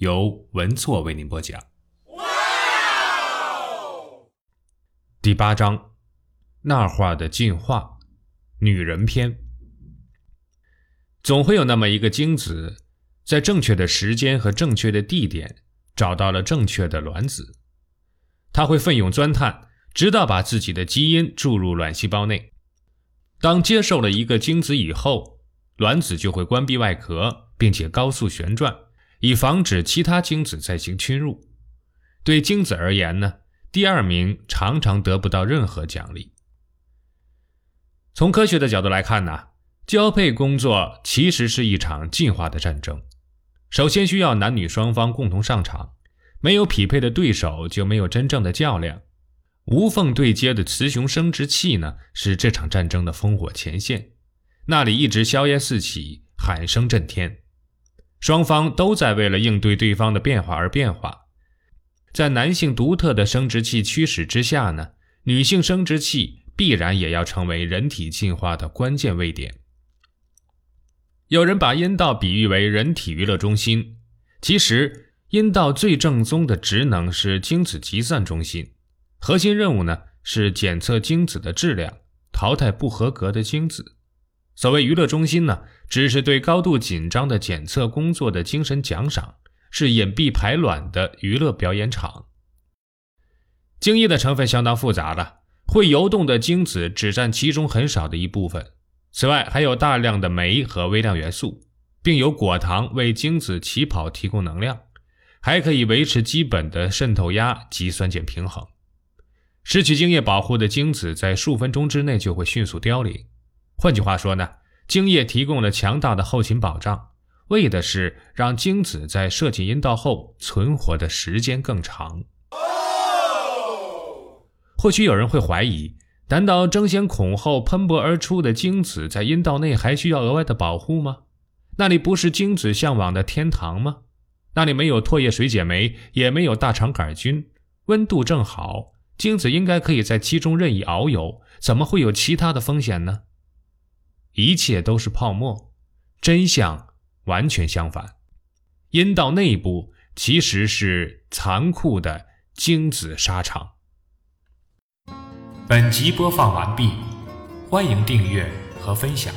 由文措为您播讲。第八章：那话的进化，女人篇。总会有那么一个精子，在正确的时间和正确的地点找到了正确的卵子，他会奋勇钻探，直到把自己的基因注入卵细胞内。当接受了一个精子以后，卵子就会关闭外壳，并且高速旋转。以防止其他精子再行侵入。对精子而言呢，第二名常常得不到任何奖励。从科学的角度来看呢，交配工作其实是一场进化的战争。首先需要男女双方共同上场，没有匹配的对手就没有真正的较量。无缝对接的雌雄生殖器呢，是这场战争的烽火前线，那里一直硝烟四起，喊声震天。双方都在为了应对对方的变化而变化，在男性独特的生殖器驱使之下呢，女性生殖器必然也要成为人体进化的关键位点。有人把阴道比喻为人体娱乐中心，其实阴道最正宗的职能是精子集散中心，核心任务呢是检测精子的质量，淘汰不合格的精子。所谓娱乐中心呢，只是对高度紧张的检测工作的精神奖赏，是隐蔽排卵的娱乐表演场。精液的成分相当复杂了，会游动的精子只占其中很少的一部分。此外，还有大量的酶和微量元素，并有果糖为精子起跑提供能量，还可以维持基本的渗透压及酸碱平衡。失去精液保护的精子，在数分钟之内就会迅速凋零。换句话说呢，精液提供了强大的后勤保障，为的是让精子在射进阴道后存活的时间更长。或许有人会怀疑，难道争先恐后喷薄而出的精子在阴道内还需要额外的保护吗？那里不是精子向往的天堂吗？那里没有唾液水解酶，也没有大肠杆菌，温度正好，精子应该可以在其中任意遨游，怎么会有其他的风险呢？一切都是泡沫，真相完全相反。阴道内部其实是残酷的精子沙场。本集播放完毕，欢迎订阅和分享。